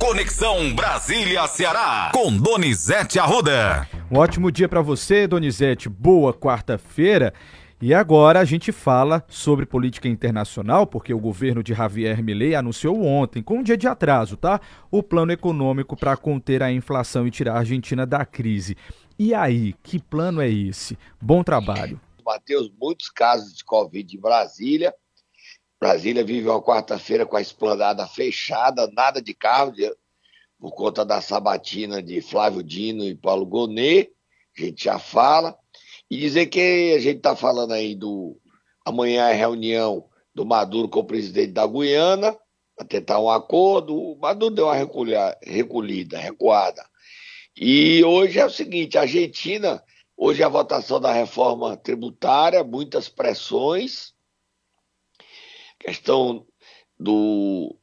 Conexão Brasília-Ceará, com Donizete Arruda. Um ótimo dia para você, Donizete. Boa quarta-feira. E agora a gente fala sobre política internacional, porque o governo de Javier Milei anunciou ontem, com um dia de atraso, tá? O plano econômico para conter a inflação e tirar a Argentina da crise. E aí, que plano é esse? Bom trabalho. Matheus, muitos casos de Covid em Brasília. Brasília vive uma quarta-feira com a esplanada fechada, nada de carro, por conta da sabatina de Flávio Dino e Paulo Gonet. A gente já fala. E dizer que a gente está falando aí do. Amanhã é reunião do Maduro com o presidente da Guiana, para tentar um acordo. O Maduro deu uma recolhida, recolhida, recuada. E hoje é o seguinte: a Argentina, hoje é a votação da reforma tributária, muitas pressões, questão do,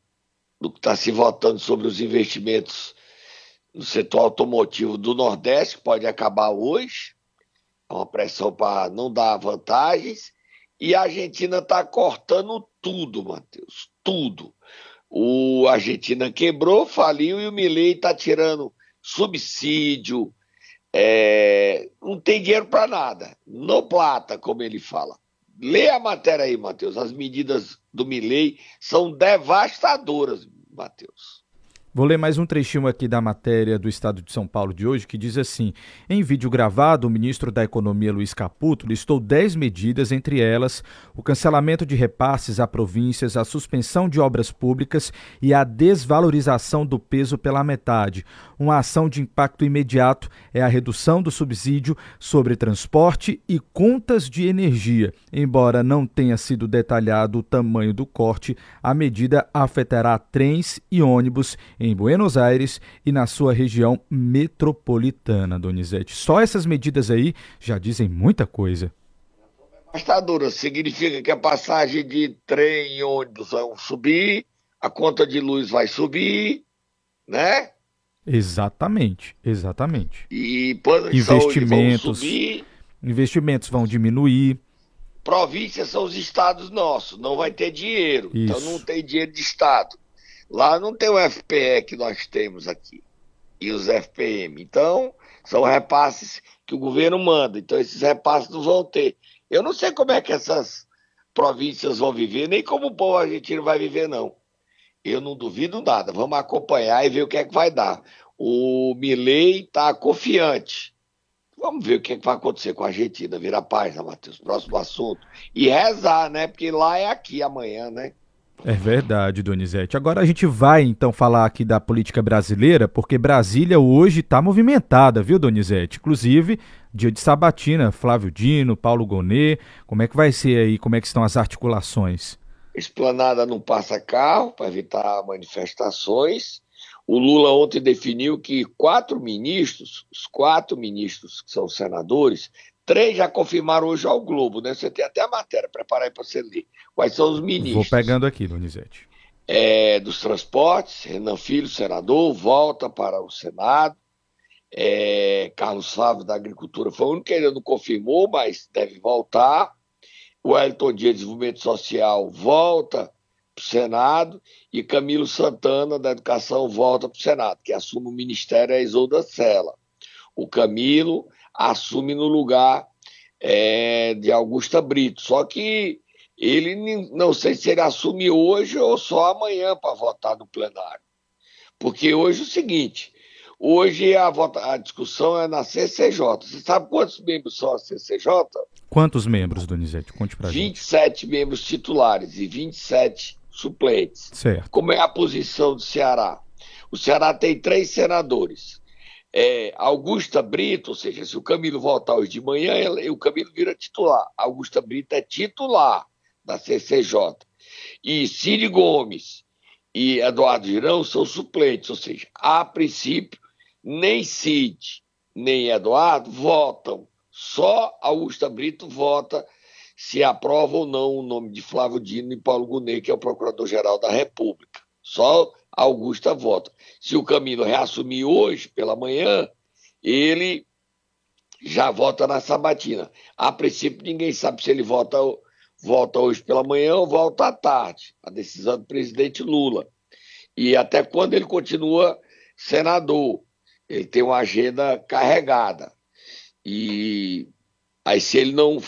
do que está se votando sobre os investimentos no setor automotivo do Nordeste, que pode acabar hoje uma pressão para não dar vantagens. E a Argentina está cortando tudo, Matheus, tudo. O Argentina quebrou, faliu e o Milei está tirando subsídio, é, não tem dinheiro para nada, no plata, como ele fala. Lê a matéria aí, Matheus. As medidas do Milei são devastadoras, Matheus. Vou ler mais um trechinho aqui da matéria do Estado de São Paulo de hoje, que diz assim: Em vídeo gravado, o ministro da Economia, Luiz Caputo, listou 10 medidas, entre elas o cancelamento de repasses a províncias, a suspensão de obras públicas e a desvalorização do peso pela metade. Uma ação de impacto imediato é a redução do subsídio sobre transporte e contas de energia. Embora não tenha sido detalhado o tamanho do corte, a medida afetará trens e ônibus em em Buenos Aires e na sua região metropolitana, Donizete. Só essas medidas aí já dizem muita coisa. Gastadura significa que a passagem de trem e ônibus vão subir, a conta de luz vai subir, né? Exatamente, exatamente. E investimentos, vão subir. investimentos vão diminuir. Províncias são os estados nossos, não vai ter dinheiro. Isso. Então não tem dinheiro de estado. Lá não tem o FPE que nós temos aqui e os FPM. Então, são repasses que o governo manda. Então, esses repasses não vão ter. Eu não sei como é que essas províncias vão viver, nem como o povo argentino vai viver, não. Eu não duvido nada. Vamos acompanhar e ver o que é que vai dar. O Milley está confiante. Vamos ver o que, é que vai acontecer com a Argentina. Vira página, Matheus. Próximo assunto. E rezar, né? Porque lá é aqui amanhã, né? É verdade, Donizete. Agora a gente vai então falar aqui da política brasileira, porque Brasília hoje está movimentada, viu, Donizete? Inclusive, dia de sabatina, Flávio Dino, Paulo Gonet. Como é que vai ser aí? Como é que estão as articulações? Esplanada não passa carro para evitar manifestações. O Lula ontem definiu que quatro ministros, os quatro ministros que são senadores, Três já confirmaram hoje ao Globo, né? Você tem até a matéria, prepara aí para você ler. Quais são os ministros? Vou pegando aqui, Donizete. É, dos transportes, Renan Filho, senador, volta para o Senado. É, Carlos Flávio da Agricultura foi o único que ainda não confirmou, mas deve voltar. O Elton Dias, Desenvolvimento Social, volta para o Senado. E Camilo Santana, da Educação, volta para o Senado, que assume o ministério é Isolda Sela. O Camilo assume no lugar é, de Augusta Brito. Só que ele não sei se ele assume hoje ou só amanhã para votar no plenário. Porque hoje é o seguinte, hoje a, vota, a discussão é na CCJ. Você sabe quantos membros são a CCJ? Quantos membros, Donizete? Conte para 27 gente. membros titulares e 27 suplentes. Certo. Como é a posição do Ceará? O Ceará tem três senadores é, Augusta Brito, ou seja, se o Camilo voltar hoje de manhã, ele, o Camilo vira titular. Augusta Brito é titular da CCJ. E Cid Gomes e Eduardo Girão são suplentes, ou seja, a princípio, nem Cid nem Eduardo votam. Só Augusta Brito vota se aprova ou não o nome de Flávio Dino e Paulo Gonet, que é o Procurador-Geral da República. Só Augusta vota. Se o Camilo reassumir hoje, pela manhã, ele já vota na sabatina. A princípio, ninguém sabe se ele vota, vota hoje pela manhã ou volta à tarde. A decisão do presidente Lula. e até quando ele continua senador. Ele tem uma agenda carregada. E aí, se ele não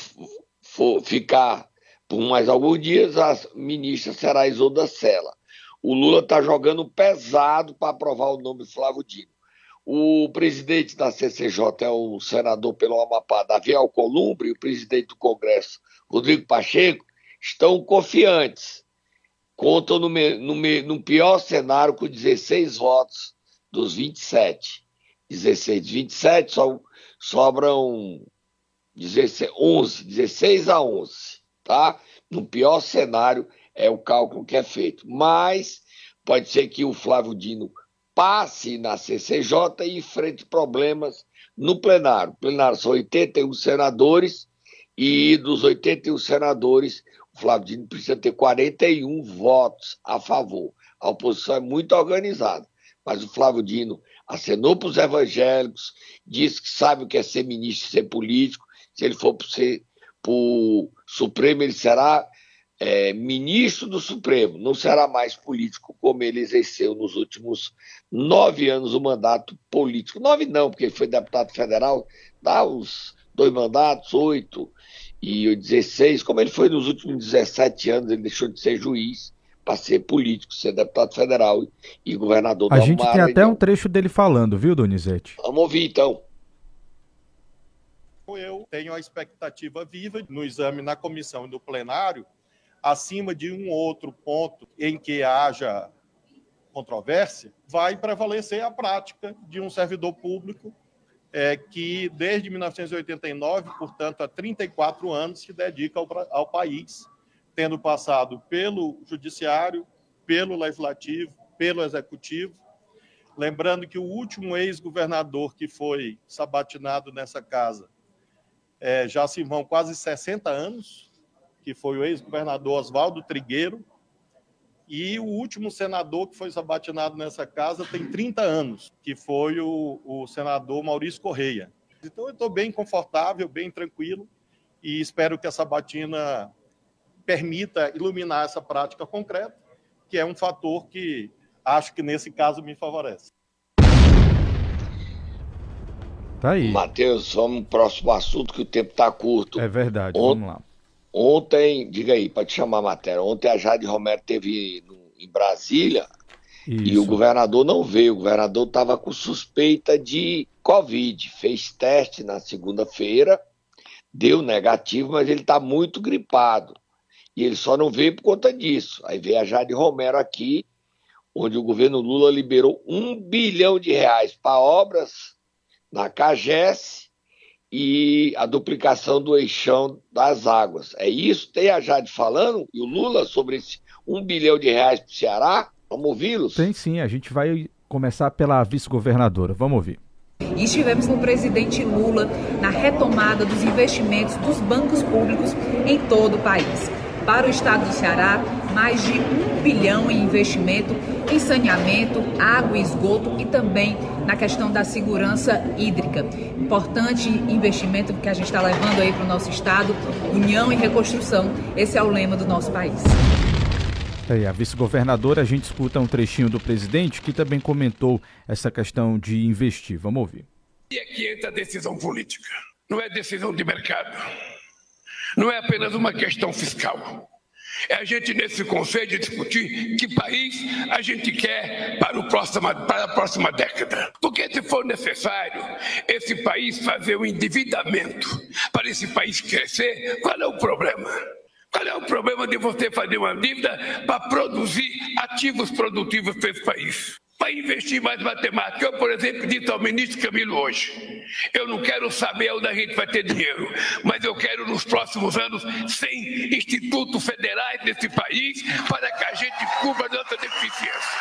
for ficar por mais alguns dias, a ministra será Isolda Sela. O Lula está jogando pesado para aprovar o nome Flávio Dino. O presidente da CCJ é o senador pelo Amapá, Davi Alcolumbre, e o presidente do Congresso, Rodrigo Pacheco, estão confiantes. Contam no, no, no pior cenário com 16 votos dos 27. 16 27, só, sobram 16, 11, 16 a 11, tá? No pior cenário é o cálculo que é feito. Mas pode ser que o Flávio Dino passe na CCJ e enfrente problemas no plenário. O plenário são 81 senadores e dos 81 senadores, o Flávio Dino precisa ter 41 votos a favor. A oposição é muito organizada, mas o Flávio Dino acenou para os evangélicos, disse que sabe o que é ser ministro, ser político. Se ele for para o Supremo, ele será é, ministro do Supremo, não será mais político como ele exerceu nos últimos nove anos o mandato político. Nove não, porque ele foi deputado federal, dá os dois mandatos, oito e dezesseis, como ele foi nos últimos 17 anos, ele deixou de ser juiz para ser político, ser deputado federal e governador A do gente tem até um trecho dele falando, viu, Donizete? Vamos ouvir então. Eu tenho a expectativa viva no exame na comissão e no plenário acima de um outro ponto em que haja controvérsia, vai prevalecer a prática de um servidor público é, que, desde 1989, portanto, há 34 anos, se dedica ao, ao país, tendo passado pelo judiciário, pelo legislativo, pelo executivo. Lembrando que o último ex-governador que foi sabatinado nessa casa é, já se vão quase 60 anos, que foi o ex-governador Oswaldo Trigueiro, e o último senador que foi sabatinado nessa casa tem 30 anos, que foi o, o senador Maurício Correia. Então, eu estou bem confortável, bem tranquilo, e espero que a sabatina permita iluminar essa prática concreta, que é um fator que acho que nesse caso me favorece. Tá aí. Matheus, vamos pro próximo assunto que o tempo está curto. É verdade, vamos lá. Ontem, diga aí, para te chamar a matéria, ontem a Jade Romero teve no, em Brasília Isso. e o governador não veio. O governador estava com suspeita de Covid, fez teste na segunda-feira, deu negativo, mas ele está muito gripado. E ele só não veio por conta disso. Aí veio a Jade Romero aqui, onde o governo Lula liberou um bilhão de reais para obras na CAGES e a duplicação do eixão das águas. É isso? Tem a Jade falando e o Lula sobre esse um bilhão de reais para o Ceará? Vamos ouvi-los? Tem sim, a gente vai começar pela vice-governadora. Vamos ouvir. E estivemos com o presidente Lula na retomada dos investimentos dos bancos públicos em todo o país. Para o estado do Ceará, mais de um bilhão em investimento em saneamento, água e esgoto e também na questão da segurança hídrica. Importante investimento que a gente está levando aí para o nosso estado, união e reconstrução. Esse é o lema do nosso país. É, a vice-governadora, a gente escuta um trechinho do presidente que também comentou essa questão de investir. Vamos ouvir. E aqui entra a decisão política, não é decisão de mercado, não é apenas uma questão fiscal é a gente, nesse conselho, discutir que país a gente quer para, o para a próxima década. Porque, se for necessário, esse país fazer o um endividamento para esse país crescer, qual é o problema? Qual é o problema de você fazer uma dívida para produzir ativos produtivos para esse país? Para investir mais matemática. Eu, por exemplo, disse ao ministro Camilo hoje: eu não quero saber onde a gente vai ter dinheiro, mas eu quero nos próximos anos 100 institutos federais desse país para que a gente cubra nossa deficiência.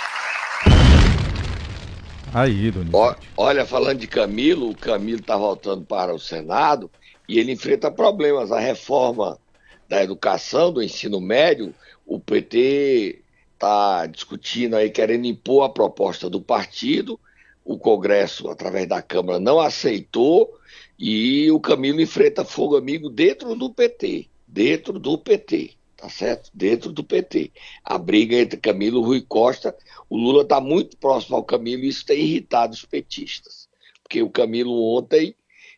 Aí, Donizete. Olha, falando de Camilo, o Camilo está voltando para o Senado e ele enfrenta problemas. A reforma da educação, do ensino médio, o PT está discutindo aí, querendo impor a proposta do partido. O Congresso, através da Câmara, não aceitou e o Camilo enfrenta fogo amigo dentro do PT. Dentro do PT. tá certo? Dentro do PT. A briga entre Camilo e Rui Costa, o Lula está muito próximo ao Camilo e isso tem irritado os petistas. Porque o Camilo ontem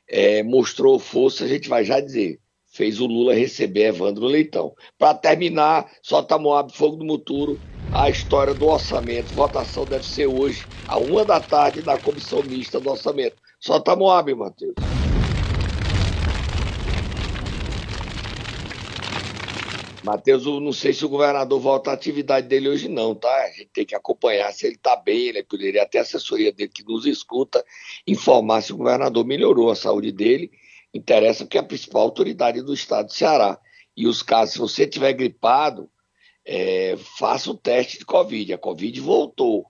é, mostrou força, a gente vai já dizer, fez o Lula receber Evandro Leitão. Para terminar, solta Moab Fogo do Muturo, a história do orçamento. Votação deve ser hoje, a uma da tarde, na comissão mista do orçamento. Solta Moab, Matheus. Matheus, eu não sei se o governador volta à atividade dele hoje, não, tá? A gente tem que acompanhar se ele está bem, ele poderia até a assessoria dele que nos escuta informar se o governador melhorou a saúde dele. Interessa porque é a principal autoridade do estado do Ceará. E os casos, se você tiver gripado, é, faça o teste de Covid. A Covid voltou.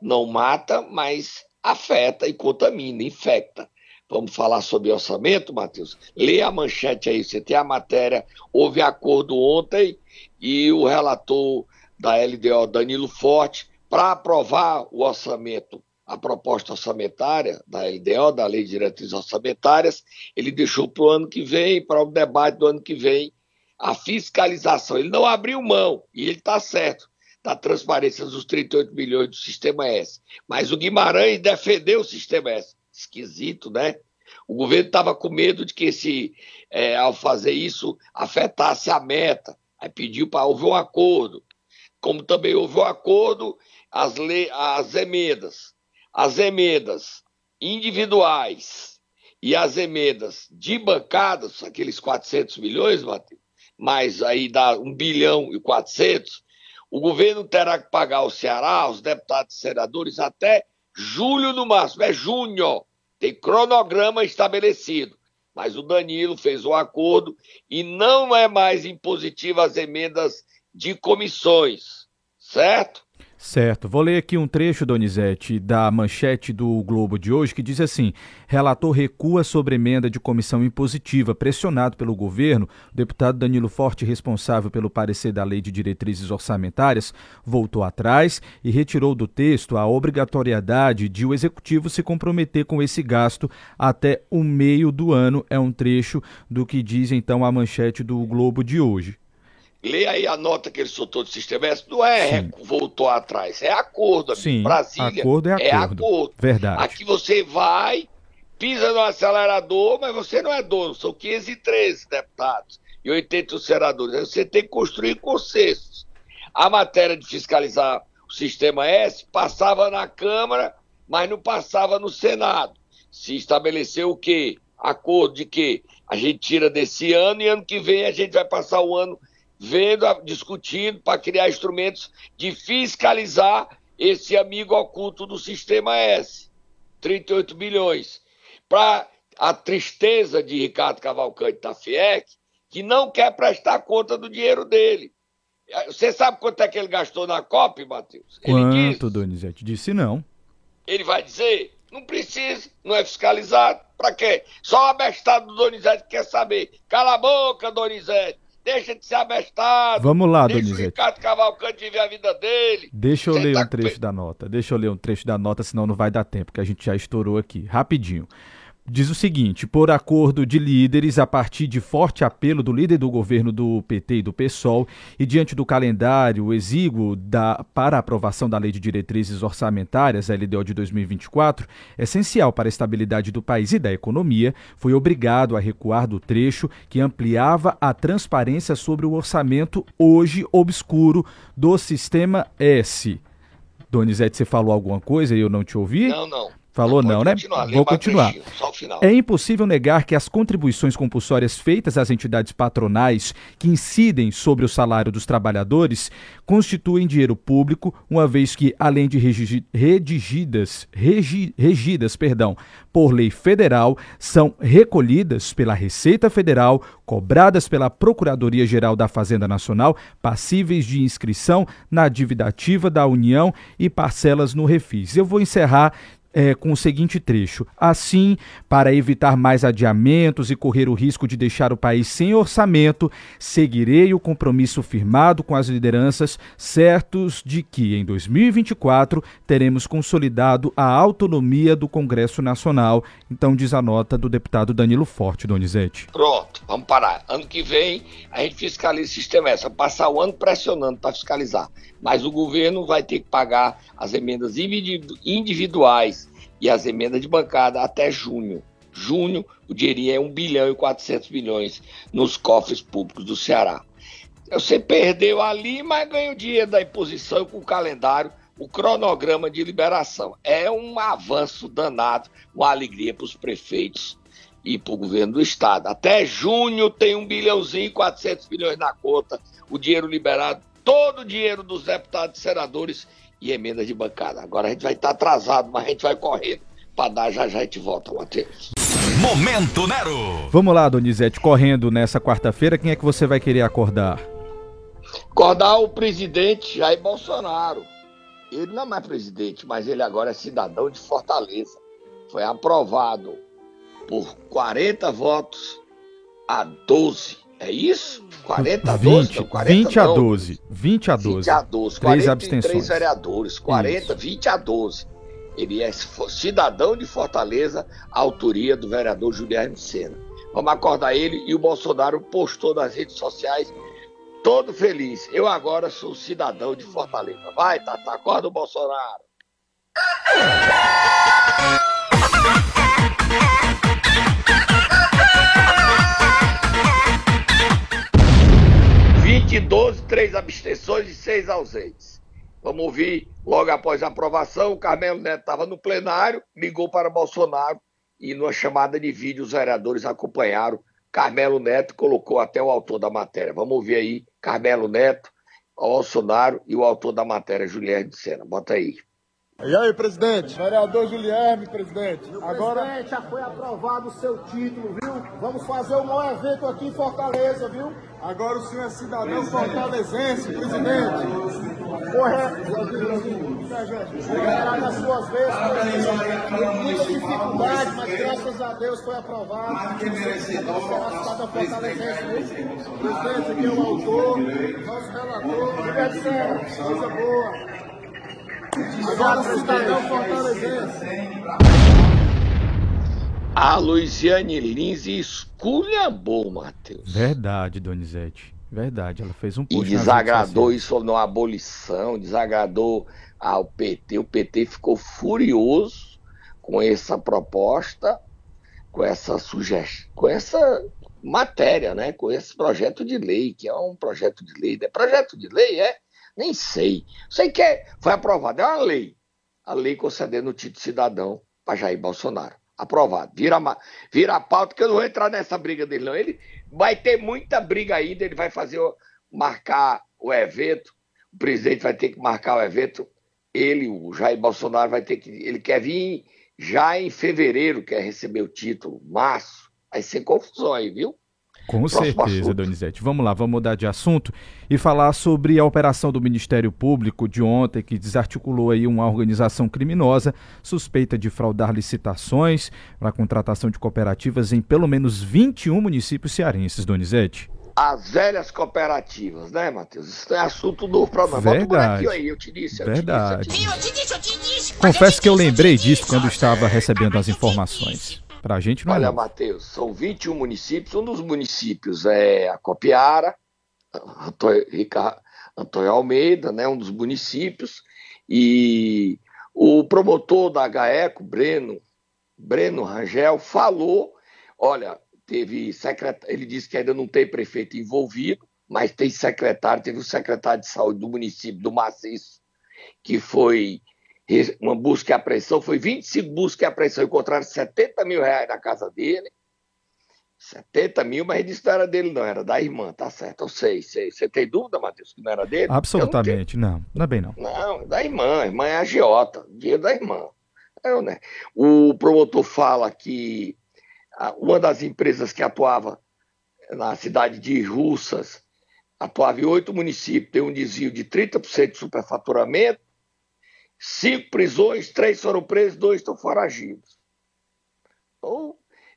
Não mata, mas afeta e contamina, infecta. Vamos falar sobre orçamento, Matheus? Lê a manchete aí, você tem a matéria. Houve acordo ontem e o relator da LDO, Danilo Forte, para aprovar o orçamento, a proposta orçamentária da LDO, da Lei de Diretrizes Orçamentárias, ele deixou para o ano que vem, para o debate do ano que vem, a fiscalização. Ele não abriu mão, e ele está certo, da transparência dos 38 milhões do Sistema S. Mas o Guimarães defendeu o Sistema S esquisito, né? O governo estava com medo de que esse, é, ao fazer isso, afetasse a meta. Aí pediu para houve um acordo. Como também houve um acordo, as, le, as emendas. As emendas individuais e as emendas de bancadas, aqueles 400 milhões, Matheus, mais aí dá 1 bilhão e 400, o governo terá que pagar ao Ceará, os deputados e senadores, até julho no máximo, é junho. Tem cronograma estabelecido. Mas o Danilo fez o um acordo e não é mais impositiva as emendas de comissões, certo? Certo. Vou ler aqui um trecho, Donizete, da manchete do Globo de hoje, que diz assim: Relator recua sobre emenda de comissão impositiva. Pressionado pelo governo, o deputado Danilo Forte, responsável pelo parecer da Lei de Diretrizes Orçamentárias, voltou atrás e retirou do texto a obrigatoriedade de o executivo se comprometer com esse gasto até o meio do ano. É um trecho do que diz então a manchete do Globo de hoje. Lê aí a nota que ele soltou do sistema S. Não é Sim. voltou atrás, é acordo. Amigo. Sim, Brasília acordo é acordo. É acordo. Verdade. Aqui você vai, pisa no acelerador, mas você não é dono. São 513 deputados e 80 senadores. Você tem que construir consensos. A matéria de fiscalizar o sistema S passava na Câmara, mas não passava no Senado. Se estabeleceu o quê? Acordo de que a gente tira desse ano e ano que vem a gente vai passar o ano vendo, discutindo para criar instrumentos de fiscalizar esse amigo oculto do sistema S. 38 bilhões. Para a tristeza de Ricardo Cavalcante da FIEC, que não quer prestar conta do dinheiro dele. Você sabe quanto é que ele gastou na COP, Matheus? Quanto, Donizete? Disse não. Ele vai dizer, não precisa, não é fiscalizado. Para quê? Só o abestado do Donizete quer saber. Cala a boca, Donizete. Deixa de ser abestado. Vamos lá, Deixa Donizete. Deixa o Ricardo Cavalcante viver a vida dele. Deixa eu ler tá um trecho da nota. Deixa eu ler um trecho da nota, senão não vai dar tempo, que a gente já estourou aqui. Rapidinho diz o seguinte: por acordo de líderes, a partir de forte apelo do líder do governo do PT e do PSOL, e diante do calendário exíguo da, para a aprovação da Lei de Diretrizes Orçamentárias, LDO de 2024, essencial para a estabilidade do país e da economia, foi obrigado a recuar do trecho que ampliava a transparência sobre o orçamento hoje obscuro do Sistema S. Donizete, você falou alguma coisa e eu não te ouvi? Não, não. Falou não, né? Vou continuar. É impossível negar que as contribuições compulsórias feitas às entidades patronais que incidem sobre o salário dos trabalhadores constituem dinheiro público, uma vez que, além de redigidas, regi, regidas perdão, por lei federal, são recolhidas pela Receita Federal, cobradas pela Procuradoria-Geral da Fazenda Nacional, passíveis de inscrição na dívida ativa da União e parcelas no Refis. Eu vou encerrar é, com o seguinte trecho: Assim, para evitar mais adiamentos e correr o risco de deixar o país sem orçamento, seguirei o compromisso firmado com as lideranças, certos de que em 2024 teremos consolidado a autonomia do Congresso Nacional. Então, diz a nota do deputado Danilo Forte, Donizete. Pronto, vamos parar. Ano que vem a gente fiscaliza o sistema essa, passar o ano pressionando para fiscalizar. Mas o governo vai ter que pagar as emendas individuais e as emendas de bancada até junho. Junho, o dinheirinho é 1 bilhão e 400 milhões nos cofres públicos do Ceará. Você perdeu ali, mas ganhou dinheiro da imposição com o calendário, o cronograma de liberação. É um avanço danado, uma alegria para os prefeitos e para o governo do estado. Até junho tem um bilhãozinho e 400 milhões na conta, o dinheiro liberado, todo o dinheiro dos deputados e senadores e emendas de bancada. Agora a gente vai estar atrasado, mas a gente vai correndo para dar, já já a gente volta, Matheus. Momento Nero! Vamos lá, Donizete, correndo nessa quarta-feira, quem é que você vai querer acordar? Acordar o presidente Jair Bolsonaro. Ele não é mais presidente, mas ele agora é cidadão de Fortaleza. Foi aprovado por 40 votos a 12 é isso? 40 a 12? 20, não, 40 20 a 12. 20 a 12. 20 a 12. 3 abstenções. vereadores. 40, isso. 20 a 12. Ele é cidadão de Fortaleza, autoria do vereador Juliano Sena. Vamos acordar ele e o Bolsonaro postou nas redes sociais todo feliz. Eu agora sou cidadão de Fortaleza. Vai, Tata, acorda o Bolsonaro. 20 12, 3 abstenções e 6 ausentes. Vamos ouvir, logo após a aprovação, o Carmelo Neto estava no plenário, ligou para Bolsonaro e numa chamada de vídeo os vereadores acompanharam. Carmelo Neto colocou até o autor da matéria. Vamos ouvir aí, Carmelo Neto, Bolsonaro e o autor da matéria, Juliano de Sena. Bota aí. E aí, presidente? Vereador Guilherme, presidente. Meu Agora... presidente, já foi aprovado o seu título, viu? Vamos fazer um maior evento aqui em Fortaleza, viu? Agora o senhor é cidadão fortalezense, presidente. Correto. Será nas suas vezes, presidente. Muita dificuldade, mas graças a Deus foi aprovado. Será cidadão fortalezense, viu? Presidente, aqui é o autor, nosso relator. Obrigado, Coisa boa. Agora cidadão fortalezense. A Luiziane Lins esculhambou, Matheus. Verdade, Donizete. Verdade, ela fez um post. E desagradou isso na abolição, desagradou ao PT. O PT ficou furioso com essa proposta, com essa sugestão, com essa matéria, né? Com esse projeto de lei, que é um projeto de lei. É projeto de lei, é? Nem sei. Sei que é, foi aprovado, é uma lei. A lei concedendo o título de cidadão para Jair Bolsonaro. Aprovado. Vira, vira a pauta, que eu não vou entrar nessa briga dele, não. Ele vai ter muita briga ainda, ele vai fazer marcar o evento, o presidente vai ter que marcar o evento, ele, o Jair Bolsonaro, vai ter que. Ele quer vir já em fevereiro, quer receber o título, março. Vai ser confusão aí, viu? Com certeza, Donizete. Vamos lá, vamos mudar de assunto e falar sobre a operação do Ministério Público de ontem, que desarticulou aí uma organização criminosa suspeita de fraudar licitações para contratação de cooperativas em pelo menos 21 municípios cearenses, Donizete. As velhas cooperativas, né, Matheus? Isso é assunto novo para nós. Verdade. aí, eu te disse. Eu Verdade. Te disse, eu te disse. Eu te disse, Confesso que eu lembrei disso quando estava recebendo as informações. Para a gente não Olha, é. Olha, Matheus, são 21 municípios. Um dos municípios é a Copiara, Antônio, Ricardo, Antônio Almeida, né, um dos municípios. E o promotor da GAECO, Breno, Breno Rangel, falou: olha, teve secretário, ele disse que ainda não tem prefeito envolvido, mas tem secretário, teve o secretário de saúde do município do Maciço, que foi uma busca e apreensão, foi 25 buscas e apreensão, encontraram 70 mil reais na casa dele. 70 mil, mas ele disse que não era dele, não, era da irmã, tá certo, eu sei, sei. Você tem dúvida, Matheus, que não era dele? Absolutamente, não, não, não é bem não. Não, é da irmã, a irmã é agiota, dinheiro da irmã. Eu, né? O promotor fala que uma das empresas que atuava na cidade de Russas atuava em oito municípios, tem um desvio de 30% de superfaturamento, Cinco prisões, três foram presos, dois estão foragidos. Então,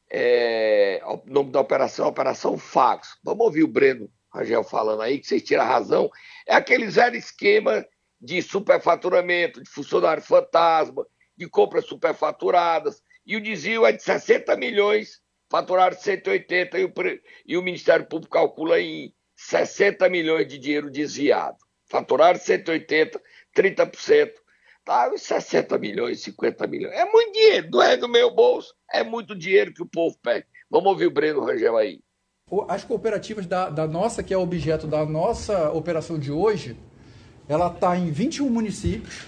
é, o nome da operação é Operação Fagos. Vamos ouvir o Breno Rangel falando aí, que vocês tiram a razão. É aquele zero esquema de superfaturamento, de funcionário fantasma, de compras superfaturadas. E o desvio é de 60 milhões, faturaram 180 e o, e o Ministério Público calcula em 60 milhões de dinheiro desviado. Faturaram 180, 30%. Tá, 60 milhões, 50 milhões. É muito dinheiro, não é do meu bolso, é muito dinheiro que o povo pede. Vamos ouvir o Breno Rangel aí. As cooperativas da, da nossa, que é objeto da nossa operação de hoje, ela está em 21 municípios.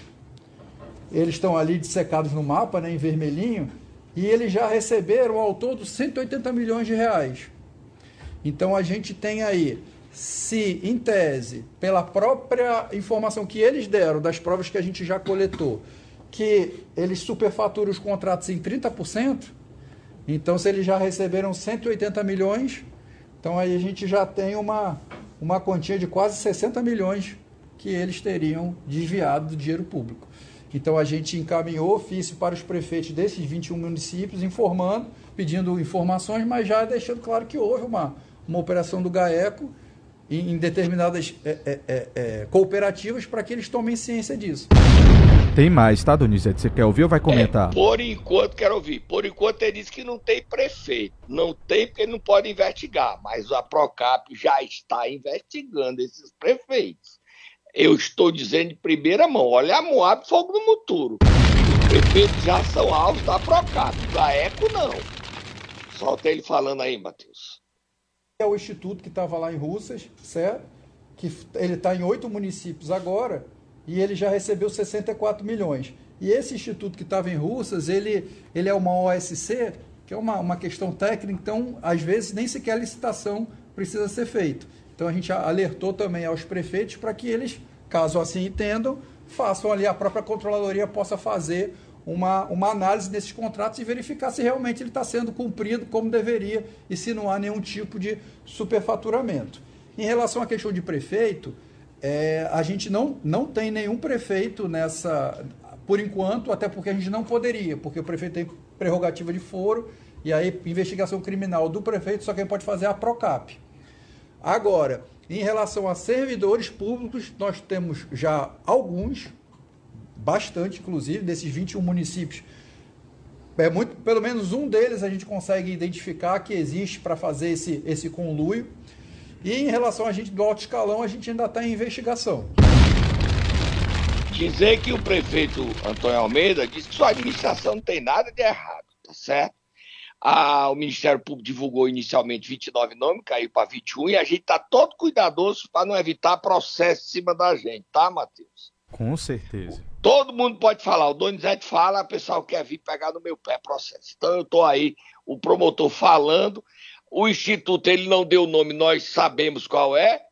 Eles estão ali dissecados no mapa, né, em vermelhinho, e eles já receberam ao todo 180 milhões de reais. Então a gente tem aí, se em tese, pela própria informação que eles deram, das provas que a gente já coletou, que eles superfaturam os contratos em 30%, então se eles já receberam 180 milhões, então aí a gente já tem uma, uma quantia de quase 60 milhões que eles teriam desviado do dinheiro público. Então a gente encaminhou ofício para os prefeitos desses 21 municípios, informando, pedindo informações, mas já deixando claro que houve uma, uma operação do GAECO em, em determinadas é, é, é, é, cooperativas para que eles tomem ciência disso. Tem mais, tá, Donizete? Você quer ouvir ou vai comentar? É, por enquanto, quero ouvir. Por enquanto, ele disse que não tem prefeito. Não tem porque ele não pode investigar. Mas a Procap já está investigando esses prefeitos. Eu estou dizendo de primeira mão. Olha a Moab Fogo no Muturo. Os prefeitos já são alvos da Procap. Da ECO, não. Solta ele falando aí, Matheus. É o instituto que estava lá em Russas, certo? Que ele está em oito municípios agora e ele já recebeu 64 milhões. E esse instituto que estava em Russas, ele, ele é uma OSC, que é uma, uma questão técnica, então, às vezes, nem sequer a licitação precisa ser feita. Então a gente alertou também aos prefeitos para que eles, caso assim entendam, façam ali a própria controladoria possa fazer uma, uma análise desses contratos e verificar se realmente ele está sendo cumprido como deveria e se não há nenhum tipo de superfaturamento. Em relação à questão de prefeito, é, a gente não, não tem nenhum prefeito nessa, por enquanto, até porque a gente não poderia, porque o prefeito tem prerrogativa de foro e aí investigação criminal do prefeito só quem pode fazer é a Procap. Agora, em relação a servidores públicos, nós temos já alguns, bastante inclusive, desses 21 municípios. É muito, pelo menos um deles a gente consegue identificar que existe para fazer esse, esse conluio. E em relação a gente do alto escalão, a gente ainda está em investigação. Dizer que o prefeito Antônio Almeida disse que sua administração não tem nada de errado, tá certo? A, o Ministério Público divulgou inicialmente 29 nomes, caiu para 21, e a gente está todo cuidadoso para não evitar processo em cima da gente, tá, Matheus? Com certeza. Todo mundo pode falar, o Donizete fala, o pessoal quer vir pegar no meu pé processo. Então eu estou aí, o promotor falando, o Instituto ele não deu o nome, nós sabemos qual é,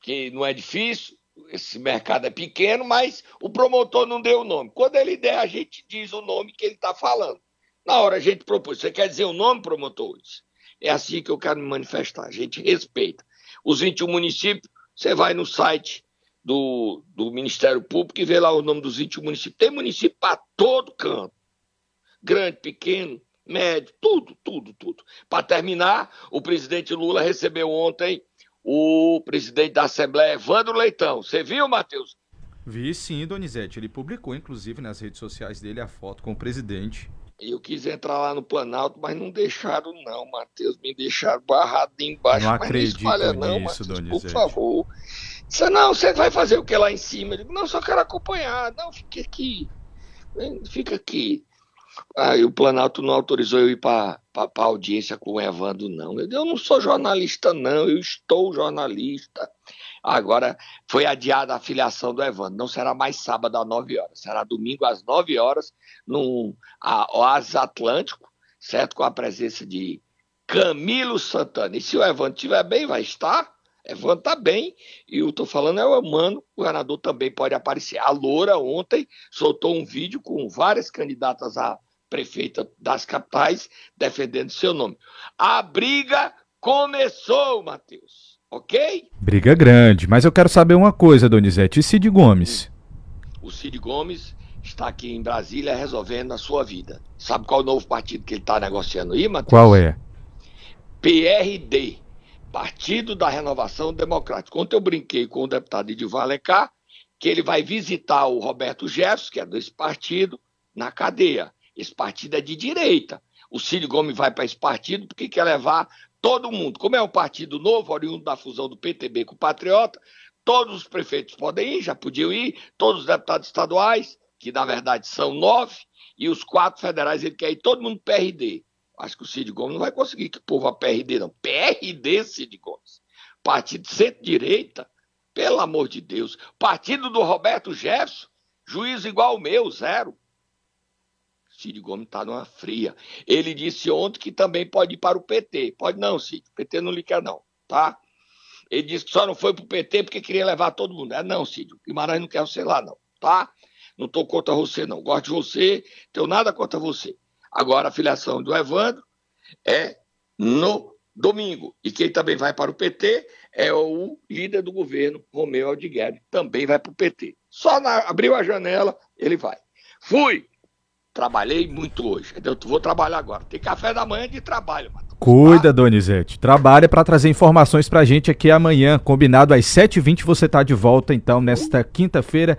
que não é difícil, esse mercado é pequeno, mas o promotor não deu o nome. Quando ele der, a gente diz o nome que ele está falando. Na hora a gente propôs, você quer dizer o nome, promotores? É assim que eu quero me manifestar. A gente respeita. Os 21 municípios, você vai no site do, do Ministério Público e vê lá o nome dos 21 municípios. Tem município para todo canto. Grande, pequeno, médio, tudo, tudo, tudo. Para terminar, o presidente Lula recebeu ontem o presidente da Assembleia, Evandro Leitão. Você viu, Matheus? Vi sim, Donizete. Ele publicou, inclusive, nas redes sociais dele a foto com o presidente. Eu quis entrar lá no Planalto, mas não deixaram, não, Matheus. Me deixaram barrado embaixo. Não acredito mas não não, Matheus, Donizete. Por favor. Disse, não, você vai fazer o que lá em cima? Eu digo, não, só quero acompanhar. Não, fique aqui. Fica aqui. Aí o Planalto não autorizou eu ir para a audiência com o Evandro, não. Eu, eu não sou jornalista, não. Eu estou jornalista. Agora foi adiada a filiação do Evandro. Não será mais sábado às 9 horas, será domingo às 9 horas no Oasis Atlântico, certo? Com a presença de Camilo Santana. E se o Evandro estiver bem, vai estar. Evandro está bem. E eu estou falando é o Mano, o governador também pode aparecer. A Loura ontem soltou um vídeo com várias candidatas a prefeita das capitais defendendo seu nome. A briga começou, Matheus ok? Briga grande, mas eu quero saber uma coisa, Donizete. E Cid Gomes? o Cid Gomes está aqui em Brasília resolvendo a sua vida. Sabe qual é o novo partido que ele está negociando aí, Matheus? Qual é? PRD, Partido da Renovação Democrática. Ontem eu brinquei com o deputado Edivar Alencar que ele vai visitar o Roberto Jefferson, que é desse partido, na cadeia. Esse partido é de direita. O Cid Gomes vai para esse partido porque quer levar todo mundo. Como é um partido novo, oriundo da fusão do PTB com o Patriota, todos os prefeitos podem ir, já podiam ir, todos os deputados estaduais, que na verdade são nove, e os quatro federais, ele quer ir todo mundo PRD. Acho que o Cid Gomes não vai conseguir que o povo a PRD, não. PRD, Cid Gomes. Partido centro-direita, pelo amor de Deus. Partido do Roberto Jefferson, juízo igual ao meu, zero. Cid Gomes está numa fria. Ele disse ontem que também pode ir para o PT. Pode não, Cid. O PT não lhe quer, não, tá? Ele disse que só não foi para o PT porque queria levar todo mundo. É não, Cid. O Guimarães não quer você lá, não, tá? Não estou contra você, não. Gosto de você, tenho nada contra você. Agora, a filiação do Evandro é no domingo. E quem também vai para o PT é o líder do governo, Romeu Aldigueri. Também vai para o PT. Só na, abriu a janela, ele vai. Fui! Trabalhei muito hoje. Eu vou trabalhar agora. Tem café da manhã de trabalho, mano. Cuida, Donizete. Trabalha para trazer informações pra gente aqui amanhã. Combinado às 7h20 você tá de volta, então, nesta quinta-feira.